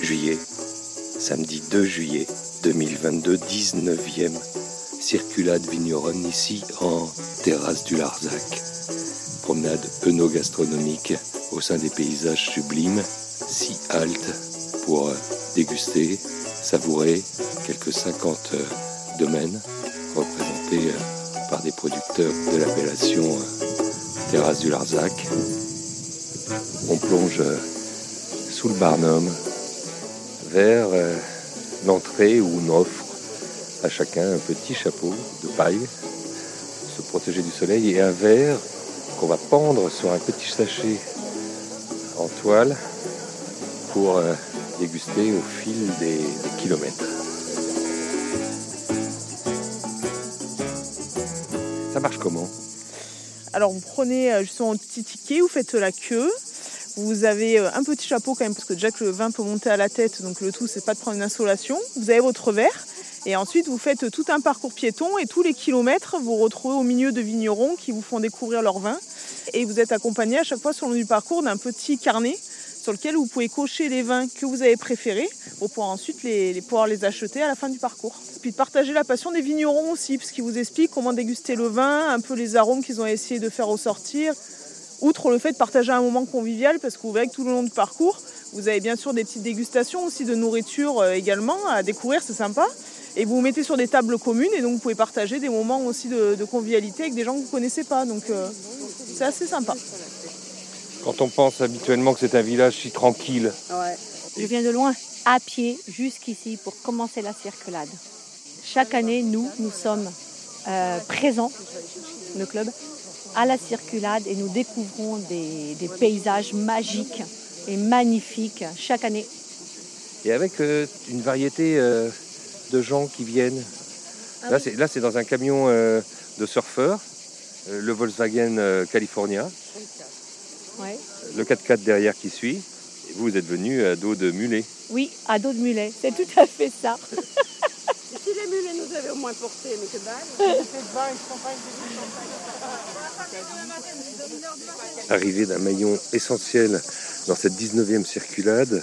juillet, samedi 2 juillet 2022, 19e circulade vigneronne ici en terrasse du Larzac. Promenade œnogastronomique au sein des paysages sublimes, si halte pour déguster, savourer quelques 50 domaines représentés par des producteurs de l'appellation terrasse du Larzac. On plonge sous le Barnum vers l'entrée où on offre à chacun un petit chapeau de paille pour se protéger du soleil et un verre qu'on va pendre sur un petit sachet en toile pour déguster au fil des, des kilomètres. Ça marche comment? Alors vous prenez justement un petit ticket, vous faites la queue, vous avez un petit chapeau quand même, parce que déjà que le vin peut monter à la tête, donc le tout c'est pas de prendre une insolation. Vous avez votre verre, et ensuite vous faites tout un parcours piéton, et tous les kilomètres, vous retrouvez au milieu de vignerons qui vous font découvrir leur vin. Et vous êtes accompagné à chaque fois sur le long du parcours d'un petit carnet sur lequel vous pouvez cocher les vins que vous avez préférés pour pouvoir ensuite les, les, pouvoir les acheter à la fin du parcours. Puis de partager la passion des vignerons aussi, parce qu'ils vous expliquent comment déguster le vin, un peu les arômes qu'ils ont essayé de faire ressortir, outre le fait de partager un moment convivial, parce que vous verrez que tout le long du parcours, vous avez bien sûr des petites dégustations aussi de nourriture également à découvrir, c'est sympa. Et vous vous mettez sur des tables communes et donc vous pouvez partager des moments aussi de, de convivialité avec des gens que vous ne connaissez pas. Donc euh, c'est assez sympa. Quand on pense habituellement que c'est un village si tranquille. Ouais. Je viens de loin, à pied, jusqu'ici pour commencer la circulade. Chaque année, nous, nous sommes euh, présents, le club, à la circulade et nous découvrons des, des paysages magiques et magnifiques chaque année. Et avec euh, une variété euh, de gens qui viennent. Ah là, oui. c'est, là, c'est dans un camion euh, de surfeurs, euh, le Volkswagen euh, California. Ouais. Le 4x4 derrière qui suit. Et vous, vous êtes venu à dos de mulet. Oui, à dos de mulet, c'est tout à fait ça. si les mulets nous avaient au moins porté, mais que dalle. Arrivée d'un maillon essentiel dans cette 19e circulade,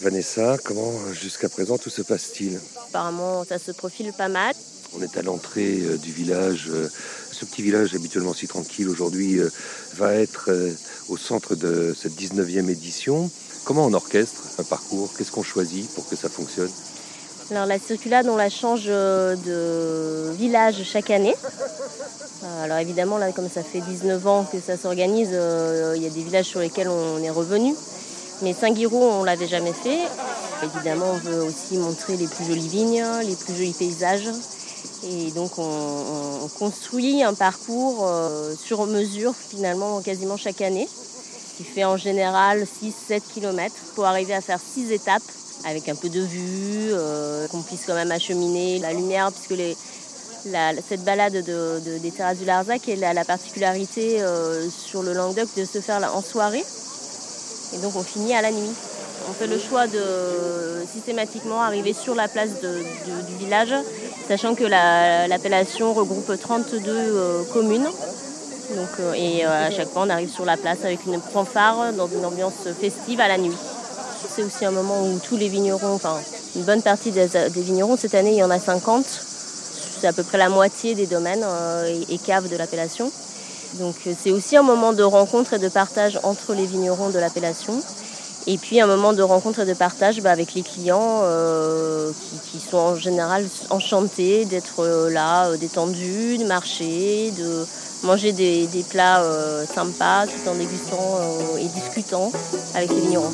Vanessa, comment jusqu'à présent tout se passe-t-il? Apparemment, ça se profile pas mal. On est à l'entrée euh, du village. Euh, ce petit village habituellement si tranquille aujourd'hui euh, va être au centre de cette 19e édition. Comment on orchestre un parcours? Qu'est-ce qu'on choisit pour que ça fonctionne? Alors la circulade, on la change de village chaque année. Euh, Alors évidemment, là, comme ça fait 19 ans que ça s'organise, euh, il y a des villages sur lesquels on est revenu. Mais Saint-Guiraud, on l'avait jamais fait. Évidemment, on veut aussi montrer les plus jolies vignes, les plus jolis paysages. Et donc, on, on construit un parcours euh, sur mesure, finalement, quasiment chaque année, qui fait en général 6-7 km pour arriver à faire 6 étapes avec un peu de vue, qu'on puisse quand même acheminer la lumière, puisque les, cette balade de, de, des terrasses du Larzac elle a la particularité euh, sur le Languedoc de se faire en soirée. Et donc on finit à la nuit. On fait le choix de systématiquement arriver sur la place du village, sachant que l'appellation la, regroupe 32 euh, communes. Donc, euh, et à chaque fois, on arrive sur la place avec une fanfare dans une ambiance festive à la nuit. C'est aussi un moment où tous les vignerons, enfin une bonne partie des vignerons, cette année il y en a 50, c'est à peu près la moitié des domaines et, et caves de l'appellation. Donc c'est aussi un moment de rencontre et de partage entre les vignerons de l'appellation. Et puis un moment de rencontre et de partage bah, avec les clients euh, qui, sont en général enchantés d'être euh, là, euh, détendus, de marcher, de manger des, plats euh, sympas tout en dégustant euh, et discutant avec les vignerons.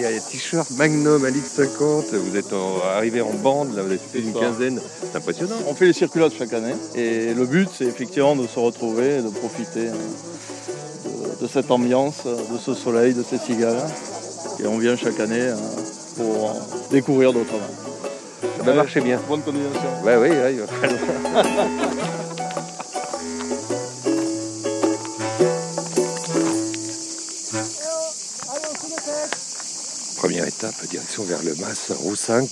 Il y a les t-shirts Magnum à litre 50, vous êtes en, arrivé en bande, là, vous êtes fait une quinzaine, c'est impressionnant. On fait les circulades chaque année et le but c'est effectivement de se retrouver et de profiter de, de, cette ambiance, de ce soleil, de ces cigales. Et on vient chaque année pour découvrir d'autres vins. Ça va marcher bien. Bonne continuation. Ouais, oui, ouais, direction vers le Mas, roue 5.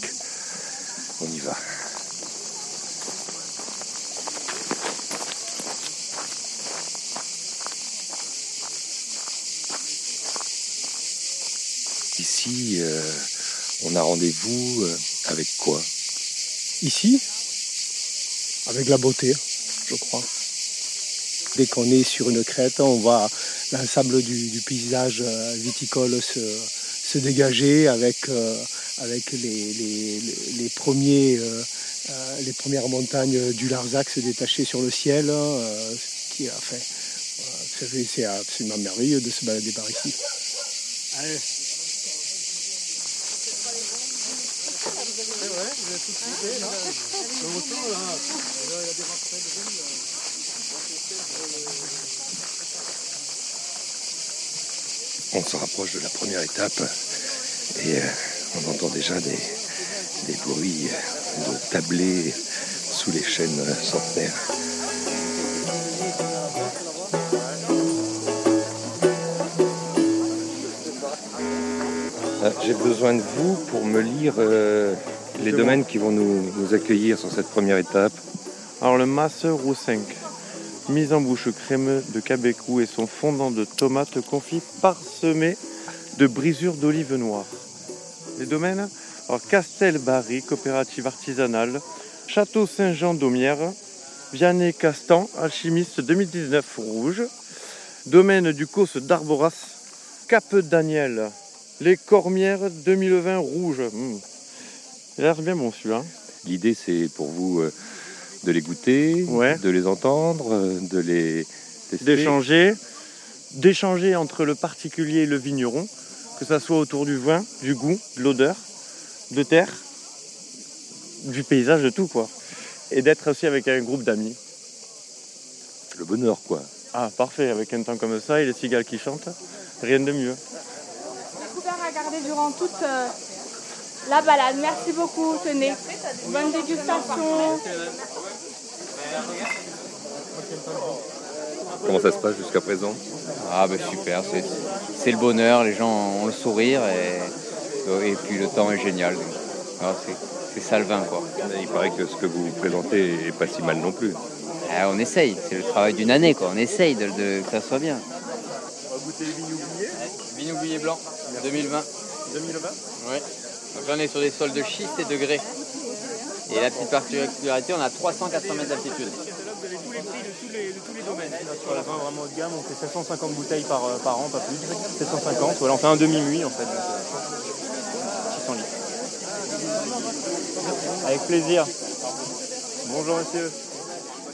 On y va. ici, on a rendez-vous avec quoi? Ici, avec la beauté, je crois. Dès qu'on est sur une crête, on voit l'ensemble du, paysage viticole se, dégager avec, avec les, premiers, les premières montagnes du Larzac se détacher sur le ciel, qui a fait c'est absolument merveilleux de se balader par ici. On se rapproche de la première étape et euh, on entend déjà des, des bruits de tablés sous les chaînes centenaires. Euh, j'ai besoin de vous pour me lire euh, les domaines qui vont nous, accueillir sur cette première étape. Alors le Masse Roussinc, mise en bouche crémeux de cabecou et son fondant de tomates confit parsemé de brisures d'olives noires. Les domaines alors Castel-Barry, coopérative artisanale, Château Saint-Jean d'Aumière, Vianney Castan, alchimiste 2019 rouge, domaine du Cos d'Arboras, Cap Daniel, les Cormières 2020 rouges. Mmh. Il a l'air bien bon celui-là. L'idée c'est pour vous euh, de les goûter, de les entendre, euh, de les d'échanger, d'échanger entre le particulier et le vigneron, que ça soit autour du vin, du goût, de l'odeur, de terre, du paysage, de tout quoi. Et d'être aussi avec un groupe d'amis. Le bonheur quoi. Ah parfait, avec un temps comme ça et les cigales qui chantent, rien de mieux garder durant toute euh, la balade. Merci beaucoup, tenez. Bonne dégustation. Comment ça se passe jusqu'à présent? Ah bah super, c'est le bonheur, les gens ont le sourire et, et puis le temps est génial. Ah, c'est ça le vin quoi. Il paraît que ce que vous présentez est pas si mal non plus. Ah, on essaye, c'est le travail d'une année quoi, on essaye de, que ça soit bien. On va goûter le vignes oublié blanc. 2020. 2020 Oui. Donc là, on est sur des sols de schiste et de grès. Et la petite particularité, on a 380 mètres d'altitude. Les prix de tous les, domaines. Sur la vin vraiment haut de gamme, on fait 750 bouteilles par, euh, an, pas plus. 750. Voilà, on fait un demi-muit en fait. Donc, 600 euh, litres. Avec plaisir. Bonjour monsieur.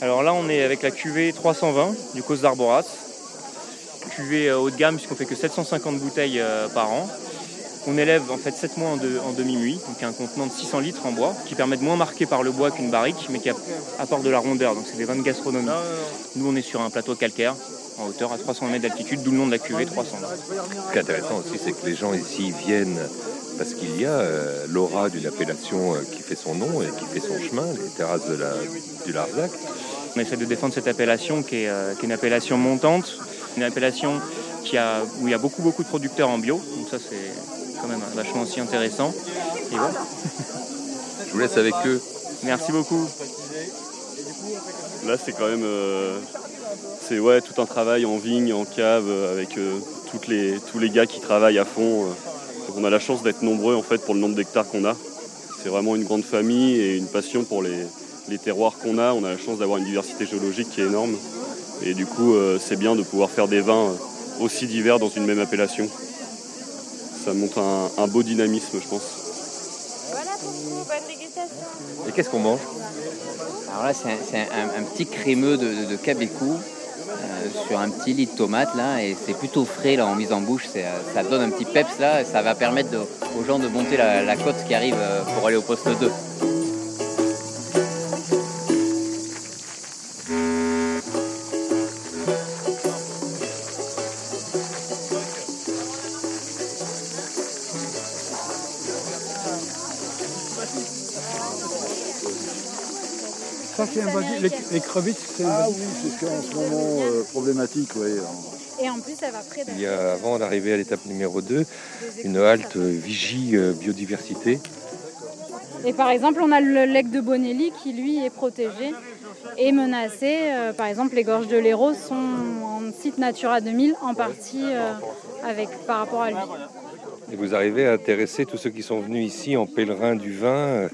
Alors là, on est avec la cuvée 320 du Cos d'Arboras cuvée euh, haut de gamme puisqu'on fait que 750 bouteilles par an. On élève en fait 7 mois en, demi-muit, donc un contenant de 600 litres en bois, qui permet de moins marquer par le bois qu'une barrique, mais qui apporte de la rondeur, donc c'est des vins de gastronomie. Nous on est sur un plateau calcaire, en hauteur à 300 mètres d'altitude, d'où le nom de la cuvée 300. Ce qui est intéressant aussi, c'est que les gens ici viennent parce qu'il y a euh, l'aura d'une appellation qui fait son nom et qui fait son chemin, les terrasses de la, du Larzac. On essaie de défendre cette appellation qui est une appellation montante, une appellation qui a, où il y a beaucoup beaucoup de producteurs en bio, donc ça c'est quand même vachement aussi intéressant. Et voilà. Je vous laisse avec eux. Merci beaucoup. Là c'est quand même euh, c'est ouais, tout un travail en vigne, en cave, avec euh, toutes les, tous les gars qui travaillent à fond. on a la chance d'être nombreux en fait pour le nombre d'hectares qu'on a. C'est vraiment une grande famille et une passion pour les, les terroirs qu'on a. On a la chance d'avoir une diversité géologique qui est énorme. Et du coup, euh, c'est bien de pouvoir faire des vins euh, aussi divers dans une même appellation. Ça montre un, beau dynamisme, je pense. Voilà pour vous, bonne dégustation. Et qu'est-ce qu'on mange Alors là, c'est un, petit crémeux de, de cabecou euh, sur un petit lit de tomate là, et c'est plutôt frais là en mise en bouche. Ça donne un petit peps là, et ça va permettre aux gens de monter la, la côte qui arrive pour aller au poste 2. Les, crevettes, c'est Ah oui, c'est en ce moment euh, problématique, oui. Et en plus, elle va près Il y a, avant d'arriver à l'étape numéro 2, une halte vigie euh, biodiversité. Et par exemple, on a le lac de Bonelli qui, lui, est protégé et menacé. Euh, par exemple, les gorges de l'Hérault sont en site Natura 2000, en partie avec, par rapport à lui. Et vous arrivez à intéresser tous ceux qui sont venus ici en pèlerin du vin, euh,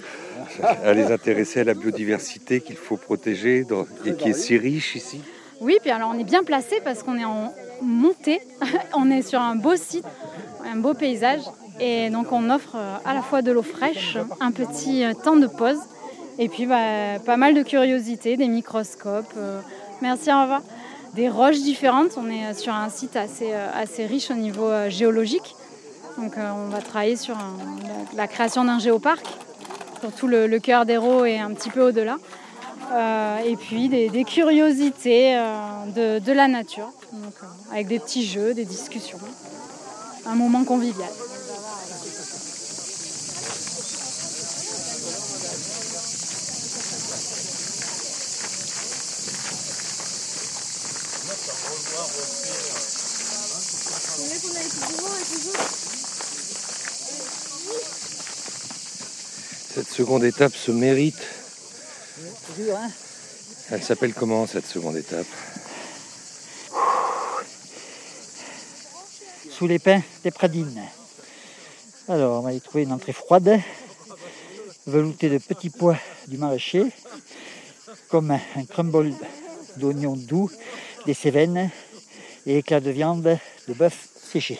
à les intéresser à la biodiversité qu'il faut protéger et qui est si riche ici. Oui, puis alors on est bien placé parce qu'on est en montée, on est sur un beau site, un beau paysage, et donc on offre euh, à la fois de l'eau fraîche, un petit euh, temps de pause, et puis bah, pas mal de curiosités, des microscopes. euh, merci, au revoir. Des roches différentes, on est sur un site assez, assez riche au niveau géologique, donc on va travailler sur la création d'un géoparc, surtout le, le cœur d'Hérault et un petit peu au-delà. Euh, et puis des, curiosités euh, de, de la nature, donc, euh, avec des petits jeux, des discussions. Un moment convivial. Seconde étape se mérite. Hein Elle s'appelle comment cette seconde étape? Sous les pins des Pradines. Alors, on va y trouver une entrée froide, veloutée de petits pois du maraîcher, comme un crumble d'oignons doux, des cévennes et éclats de viande de bœuf séché.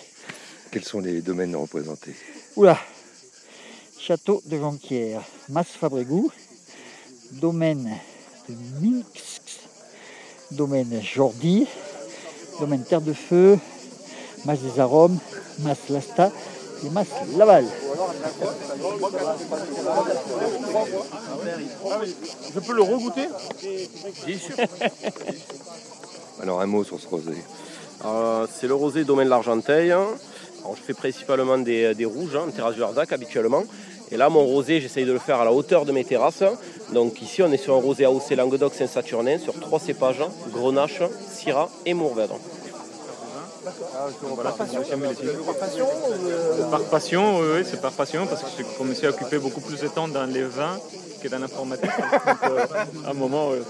Quels sont les domaines représentés Oula Château de Jonquière, Mas Fabrégou, domaine de Minx, domaine Jordi, domaine Terre de Feu, Mas des Arômes, Mas Lasta et Mas Laval. Je peux le regoûter? Alors un mot sur ce rosé. Euh, c'est le rosé domaine l'Argenteuil. Alors, je fais principalement des, des rouges hein, en terrasse du Larzac habituellement. Et là, mon rosé, j'essaye de le faire à la hauteur de mes terrasses. Donc ici, on est sur un rosé AOC Languedoc Saint-Saturnin sur trois cépages Grenache, Syrah et Mourvèdre. Voilà, Par passion, oui, oui, c'est par passion, parce que j'ai commencé à occuper beaucoup plus de temps dans les vins que dans l'informatique. Donc, euh, à un moment. euh,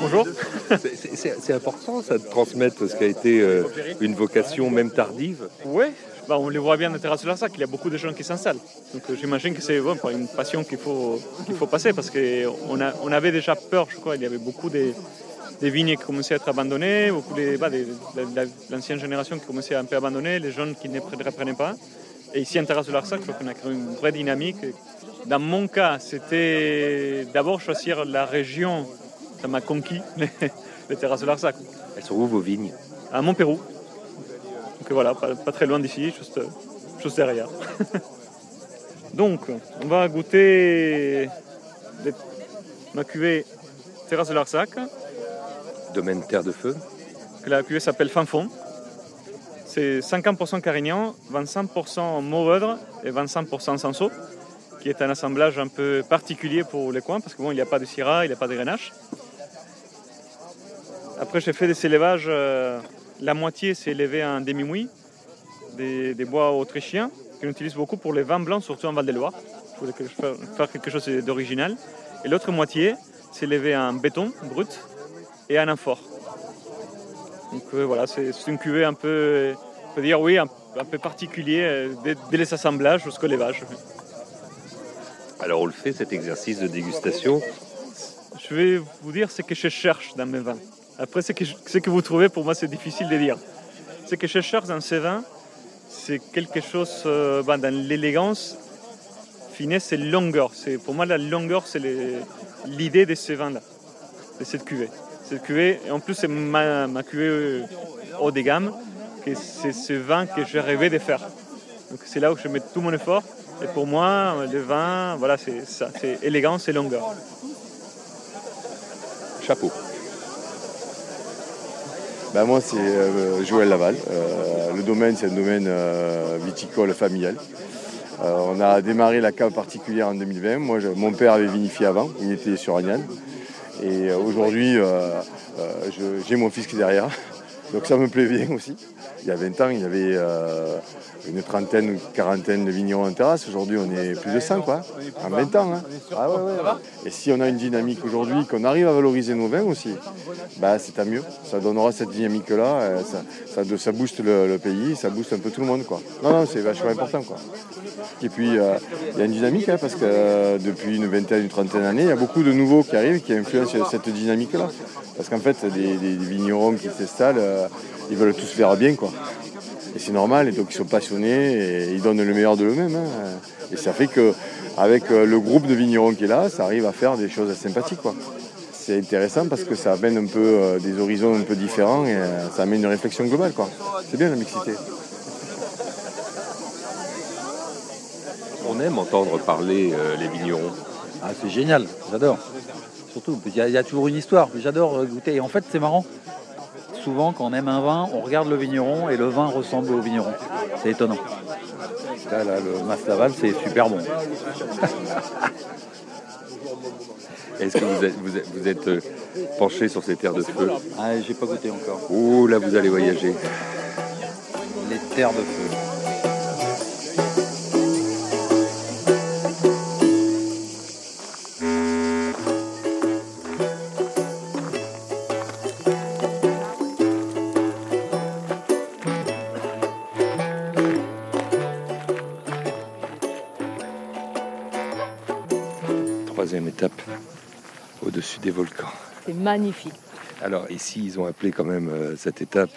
Bonjour. C'est important ça de transmettre ce qui a été euh, une vocation même tardive. Oui, bah, on les voit bien dans Terrasse de Larzac, il y a beaucoup de gens qui s'installent. Donc euh, j'imagine que c'est bon, une passion qu'il faut, qu'il faut passer parce qu'on on avait déjà peur, je crois, il y avait beaucoup des, des vignes qui commençaient à être abandonnées, beaucoup bah, de de l'ancienne génération qui commençait à un peu abandonner, les jeunes qui ne pre- reprenaient pas. Et ici en Terrasse de Larzac, je crois qu'on a créé une vraie dynamique. Dans mon cas, c'était d'abord choisir la région, ça m'a conquis, les, les Terrasses de Larzac. Elles sont où vos vignes? À Montpérou. Donc voilà, pas, pas très loin d'ici, juste, juste derrière. Donc, on va goûter des- ma cuvée Terrasse de Larzac, Domaine Terre de Feu. que la cuvée s'appelle Fanfon. C'est 50% Carignan, 25% Mourvèdre et 25% Sanso, qui est un assemblage un peu particulier pour les coins, parce qu'il bon, il n'y a pas de Syrah, il n'y a pas de Grenache. Après, j'ai fait des élevages, euh, la moitié c'est élevé en demi-mouille, des, des bois autrichiens, qu'on utilise beaucoup pour les vins blancs, surtout en Val-de-Loire. Je voulais faire, quelque chose d'original. Et l'autre moitié, c'est élevé en béton brut et en amphore. Donc euh, voilà, c'est c'est une cuvée un peu, on peut dire oui, un, un peu particulier, euh, dès, dès les assemblages jusqu'au levage. Alors on le fait cet exercice de dégustation. Je vais vous dire ce que je cherche dans mes vins. Après, ce que, vous trouvez, pour moi, c'est difficile de dire. Ce que je cherche dans ces vins, c'est quelque chose euh, ben, dans l'élégance. Finesse et longueur. Pour moi, la longueur, c'est l'idée de ces vins-là, de cette cuvée. Cette cuvée, et en plus, c'est ma, ma cuvée euh, haut de gamme, que c'est ce vin que j'ai rêvé de faire. Donc c'est là où je mets tout mon effort. Et pour moi, le vin, voilà, c'est ça, c'est élégance et longueur. Chapeau. Ben, moi, c'est euh, Joël Laval. Euh, le domaine, c'est un domaine euh, viticole familial. On a démarré la cave particulière en 2020. Moi, mon père avait vinifié avant, il était sur Agnan. Et aujourd'hui, j'ai mon fils qui est derrière. Donc ça me plaît bien aussi. Il y a 20 ans, il y avait euh, une trentaine, une quarantaine de vignerons en terrasse. Aujourd'hui, on est plus de 100, quoi. En 20 ans. hein. Ah. Et si on a une dynamique aujourd'hui, qu'on arrive à valoriser nos vins aussi, bah, c'est tant mieux. Ça donnera cette dynamique-là. euh, Ça, booste le, pays, ça booste un peu tout le monde. Non, non, c'est vachement important. Et puis, euh, il y a une dynamique, hein, parce que depuis une vingtaine, une trentaine d'années, il y a beaucoup de nouveaux qui arrivent qui influencent cette dynamique-là. Parce qu'en fait, des, des- des vignerons qui s'installent, ils veulent tous faire bien, quoi. Et c'est normal, et donc ils sont passionnés et ils donnent le meilleur de eux-mêmes. hein. Et ça fait que avec euh, le groupe de vignerons qui est là, ça arrive à faire des choses sympathiques, quoi. C'est intéressant parce que ça amène un peu euh, des horizons un peu différents et euh, ça amène une réflexion globale, quoi. C'est bien la mixité. On aime entendre parler euh, les vignerons. Ah, c'est génial, j'adore. Surtout, il y, a- il y a toujours une histoire. J'adore goûter. Et en fait, c'est marrant. Souvent, quand on aime un vin, on regarde le vigneron et le vin ressemble au vigneron. C'est étonnant. Là, là, le Mas Laval, c'est super bon. Est-ce que vous êtes, vous êtes- vous êtes, euh, penché sur ces terres de feu? Ah, j'ai pas goûté encore. Oh là, vous allez voyager. Les terres de feu. Magnifique. Alors ici, ils ont appelé quand même euh, cette étape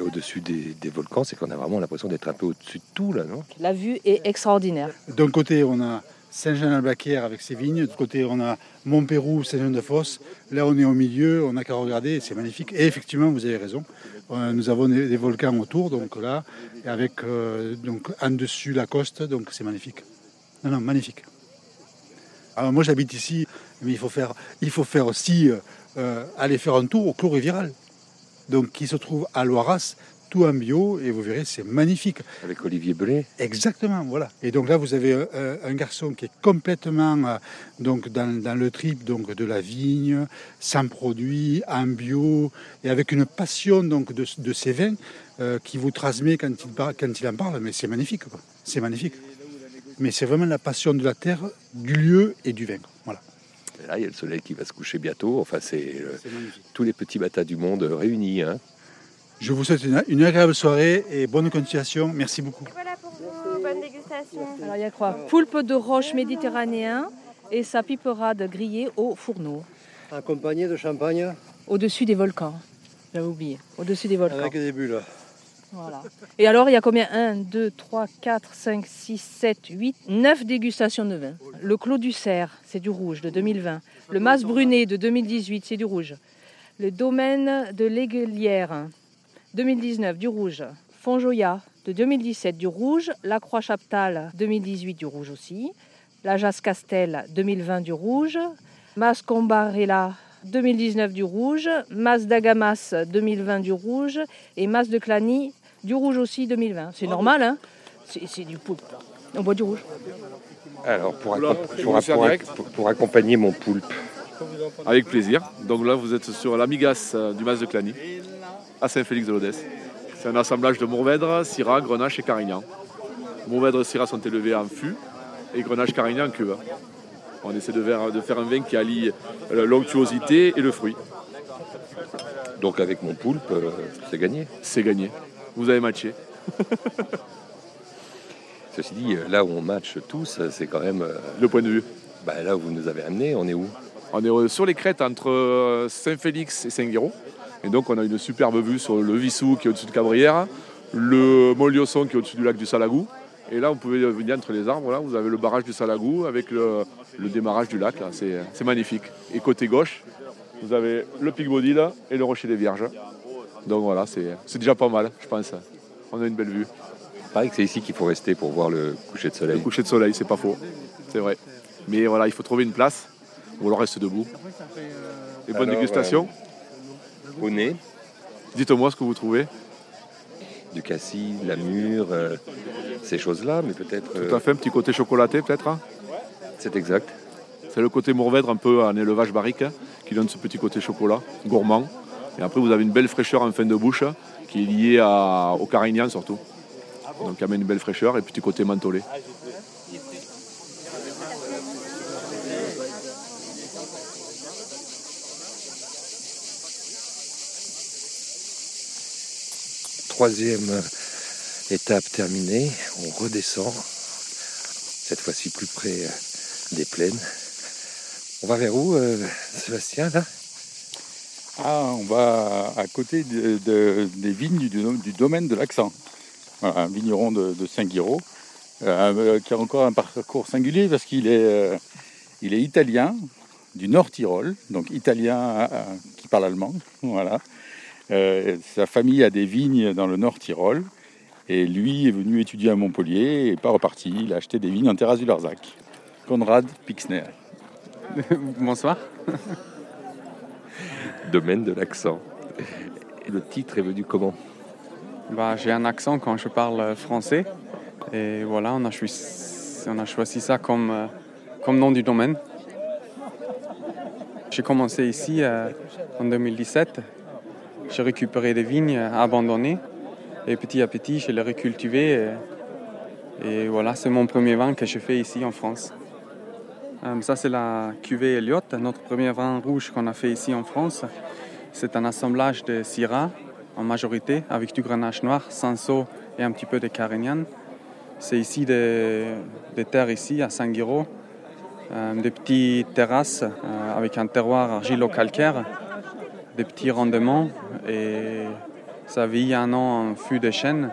au-dessus des, des volcans, c'est qu'on a vraiment l'impression d'être un peu au-dessus de tout là, non? La vue est extraordinaire. D'un côté, on a Saint-Jean-Albaquière avec ses vignes. De l'autre côté, on a Montpérou, Saint-Jean-de-Fosse. Là, on est au milieu, on n'a qu'à regarder, c'est magnifique. Et effectivement, vous avez raison. Euh, nous avons des, des volcans autour, donc là, et avec euh, donc, en dessus la côte, donc c'est magnifique. Non, non, magnifique. Alors moi, j'habite ici, mais il faut faire, il faut faire aussi euh, euh, aller faire un tour au Clos Riviral. Donc, qui se trouve à Loiras, tout en bio, et vous verrez, c'est magnifique. Avec Olivier Belay Exactement, voilà. Et donc là, vous avez euh, un garçon qui est complètement euh, donc dans, dans le trip donc de la vigne, sans produits, en bio, et avec une passion donc de, de ces vins qui vous transmet quand il, par- quand il en parle. Mais c'est magnifique, quoi. C'est magnifique. Mais c'est vraiment la passion de la terre, du lieu et du vin. Voilà. Et Là, il y a le soleil qui va se coucher bientôt. Enfin, c'est euh, tous les petits batas du monde réunis. hein. Je vous souhaite une, une agréable soirée et bonne continuation. Merci beaucoup. Bonne dégustation. Alors il y a quoi? Poulpe de roche méditerranéen et sa piperade grillée au fourneau. Accompagné de champagne? Au-dessus des volcans. J'avais oublié. Au-dessus des volcans. avec des bulles. Et alors, il y a combien? 1, 2, 3, 4, 5, 6, 7, 8, 9 dégustations de vin. Le Clos du Cerf, c'est du rouge de 2020. Le Mas Brunet de 2018, c'est du rouge. Le Domaine de l'Aiguelière, 2019, du rouge. Fonjoya, de 2017, du rouge. La Croix-Chaptal, 2018, du rouge aussi. La Jas-Castel, 2020, du rouge. Mas Combarella, 2019 du rouge, Mas d'Agamas 2020 du rouge et Mas de Clany du rouge aussi 2020. C'est normal, hein C'est du poulpe. On boit du rouge. Alors, accom- pour accompagner mon poulpe, Avec plaisir. Donc là, vous êtes sur l'amigas euh, du Mas de Clany, à Saint-Félix-de-Lodès. C'est un assemblage de Mourvèdre, Syrah, Grenache et Carignan. Mourvèdre et Syrah sont élevés en fût et Grenache, Carignan en cuve. On essaie de faire, de faire un vin qui allie euh, l'onctuosité et le fruit. donc avec mon poulpe, euh, c'est gagné. C'est gagné. Vous avez matché. Ceci dit, euh, là où on match tous, euh, c'est quand même. euh, Le point de vue. bah, là où vous nous avez amenés, on est où? On est sur les crêtes entre Saint-Félix et Saint-Guéraud. Et donc, on a une superbe vue sur le Vissou qui est au-dessus de Cabrières, le Mont-Liosson qui est au-dessus du lac du Salagou. Et là, vous pouvez venir entre les arbres. Là, vous avez le barrage du Salagou avec le, le démarrage du lac. là. C'est magnifique. Et côté gauche, vous avez le Pic Baudil et le Rocher des Vierges. Donc voilà, c'est déjà pas mal, je pense. On a une belle vue. Pareil que c'est ici qu'il faut rester pour voir le coucher de Le soleil. coucher de soleil, c'est pas faux. C'est vrai. Mais voilà, il faut trouver une place ou alors reste debout. Et bonne Alors, dégustation. euh, au nez, Dites-moi ce que vous trouvez. du cassis, de la mûre, euh, ces choses-là, mais peut-être. Tout à fait, un petit côté chocolaté peut-être. hein. C'est exact. C'est le côté Mourvèdre un peu en élevage barrique hein, qui donne ce petit côté chocolat, gourmand. Et après, vous avez une belle fraîcheur en fin de bouche qui est liée au carignan surtout. Donc, il amène une belle fraîcheur et petit côté mentholé. Troisième étape terminée, on redescend, cette fois-ci plus près des plaines. On va vers où, euh, Sébastien, là? Ah, on va à côté de- de- des vignes du, domaine de l'Accent. Un vigneron de, Saint-Guiraud, euh, qui a encore un parcours singulier parce qu'il est, euh, italien du Nord Tyrol, donc italien euh, qui parle allemand. Euh, sa famille a des vignes dans le Nord Tyrol et lui est venu étudier à Montpellier et pas reparti. Il a acheté des vignes en terrasse du Larzac. Conrad Pixner. Bonsoir. Domaine de l'accent. Le titre est venu comment? Bah, j'ai un accent quand je parle français. Et voilà, on a choisi, ça comme, euh, comme nom du domaine. J'ai commencé ici euh, en 2017. J'ai récupéré des vignes abandonnées. Et petit à petit, je les recultivées. Et, et voilà, c'est mon premier vin que je fais ici en France. Euh, ça, c'est la cuvée Elliott, notre premier vin rouge qu'on a fait ici en France. C'est un assemblage de Syrah en majorité, avec du grenache noir, Sanso et un petit peu de Carignan. C'est ici des, terres ici à Saint-Guiraud, euh, des petites terrasses euh, avec un terroir argilo-calcaire, des petits rendements et ça vit un an en fût de chêne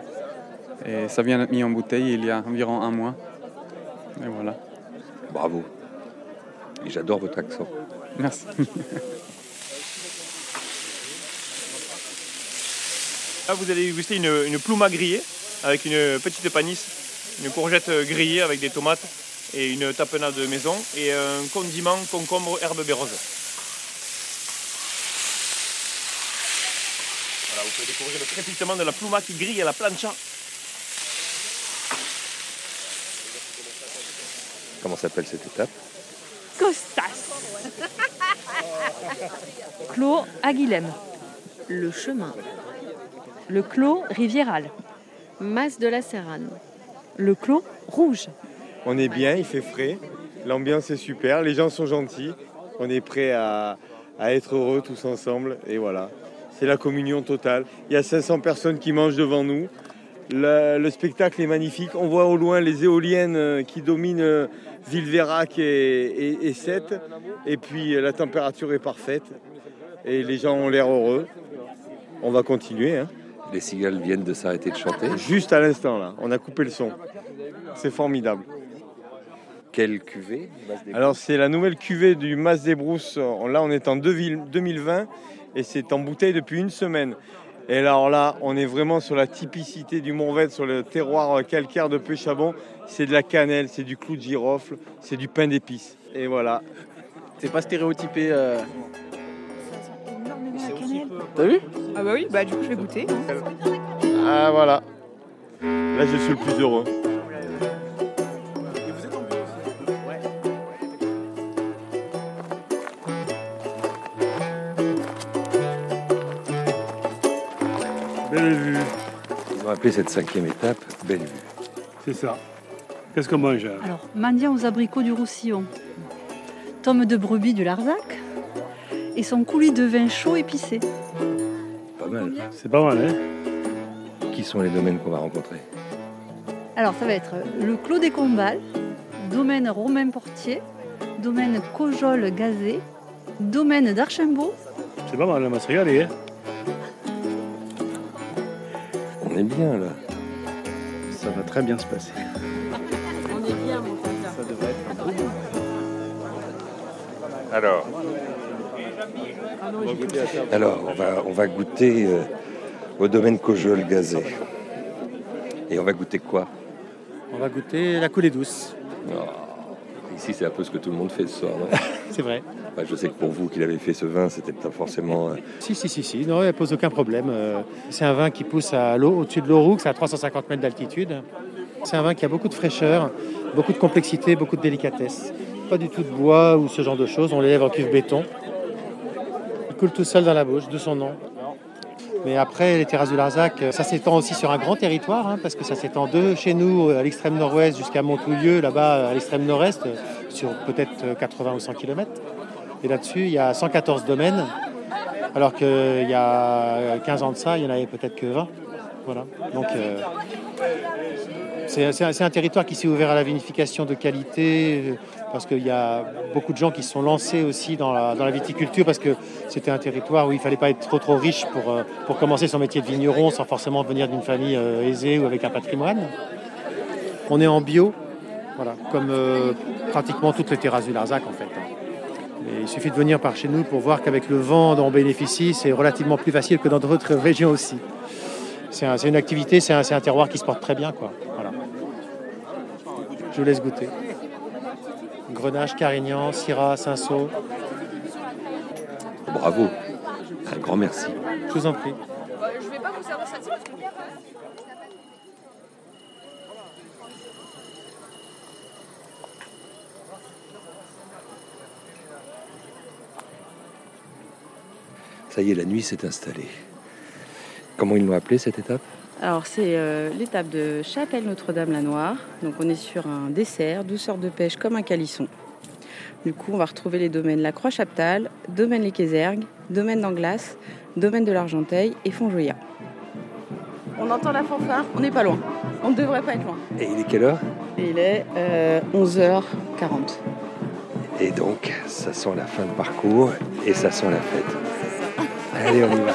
et ça vient d'être mis en bouteille il y a environ un mois. Et voilà. Bravo. Et j'adore votre accent. Merci. Là, vous allez déguster une, une plouma grillée avec une petite panisse, une courgette grillée avec des tomates et une tapenade de maison et un condiment concombre herbe bérose. Voilà, vous pouvez découvrir le crépitement de la plouma qui grille à la plancha. Comment s'appelle cette étape? Costas. Clos Aguilhem. Le chemin. Le clos Rivieral. Masse de la Serrane. Le clos Rouge. On est bien, il fait frais, l'ambiance est super, les gens sont gentils, on est prêt à, à être heureux tous ensemble et voilà. C'est la communion totale. Il y a 500 personnes qui mangent devant nous. Le, le spectacle est magnifique. On voit au loin les éoliennes euh, qui dominent euh, Villeverac et, et, et Sète. Et puis euh, la température est parfaite et les gens ont l'air heureux. On va continuer. hein. Les cigales viennent de s'arrêter de chanter. Juste à l'instant là, on a coupé le son. C'est formidable. Quelle cuvée Alors c'est la nouvelle cuvée du Mas des Brousses. Là on est en 2020 et c'est en bouteille depuis une semaine. Et alors là on est vraiment sur la typicité du Mourvèdre, sur le terroir calcaire de Péchabon. C'est de la cannelle, c'est du clou de girofle, c'est du pain d'épices. Et voilà. C'est pas stéréotypé. euh, T'as vu Ah bah oui, bah du coup je vais goûter. Ah voilà. Là je suis le plus heureux. Ils ont appelé cette cinquième étape Belle Vue. C'est ça. Qu'est-ce qu'on mange hein Alors, mendiant aux abricots du Roussillon, tome de brebis du Larzac et son coulis de vin chaud épicé. Pas mal. C'est pas mal, hein Qui sont les domaines qu'on va rencontrer Alors, ça va être le Clos des Combals, domaine Romain Portier, domaine Cojol Gazé, domaine d'Archimbault. C'est pas mal, on va se régaler. Hein On est bien là. Ça va très bien se passer. On est bien, mon Ça devrait être Alors Alors, on va, on va goûter euh, au domaine Cojol Gazé. Et on va goûter quoi? On va goûter la coulée douce. Oh, Ici, c'est un peu ce que tout le monde fait ce soir, C'est vrai. Je sais que pour vous qui l'avez fait ce vin, c'était pas forcément. euh, Si, si, si, si. Non, elle pose aucun problème. Euh, C'est un vin qui pousse à l'eau, au-dessus de l'Auroux, à 350 mètres d'altitude. C'est un vin qui a beaucoup de fraîcheur, beaucoup de complexité, beaucoup de délicatesse. Pas du tout de bois ou ce genre de choses. On l'élève en cuve béton. Il coule tout seul dans la bouche, de son nom. Mais après, les terrasses du Larzac, euh, ça s'étend aussi sur un grand territoire, hein, parce que ça s'étend de chez nous à l'extrême nord-ouest jusqu'à Montoulieu, là-bas à l'extrême nord-est, sur peut-être 80 ou 100 km. Et là-dessus, il y a 114 domaines, alors qu'il y a 15 ans de ça, il n'y en avait peut-être que 20. Voilà. Donc, euh, c'est un, territoire qui s'est ouvert à la vinification de qualité, euh, parce qu'il y a beaucoup de gens qui se sont lancés aussi dans la, viticulture, parce que c'était un territoire où il ne fallait pas être trop trop riche pour, euh, pour commencer son métier de vigneron sans forcément venir d'une famille aisée ou avec un patrimoine. On est en bio, voilà, comme pratiquement toutes les terrasses du Larzac en fait. Et il suffit de venir par chez nous pour voir qu'avec le vent dont on bénéficie, c'est relativement plus facile que dans d'autres régions aussi. C'est un- c'est une activité, c'est un, terroir qui se porte très bien. Quoi. Voilà. Je vous laisse goûter. Grenache, Carignan, Syrah, Cinsault. Bravo. Un grand merci. Je vous en prie. Je vais pas vous servir ça Ça y est, la nuit s'est installée. Comment ils l'ont appelé cette étape? Alors c'est euh, l'étape de Chapelle Notre-Dame-la-Noire. Donc on est sur un dessert, douceur de pêche comme un calisson. Du coup on va retrouver les domaines La Croix-Chaptal, domaine Les Quézergues, domaine d'Anglas, domaine de l'Argenteuil et Fontjoyat. On entend la fanfare, on n'est pas loin. On ne devrait pas être loin. Et il est quelle heure? Il est euh, 11h40. Et donc, ça sent la fin de parcours et ça sent la fête. Allez, on y va.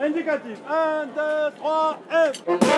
Indicatif. 1, 2, 3, et...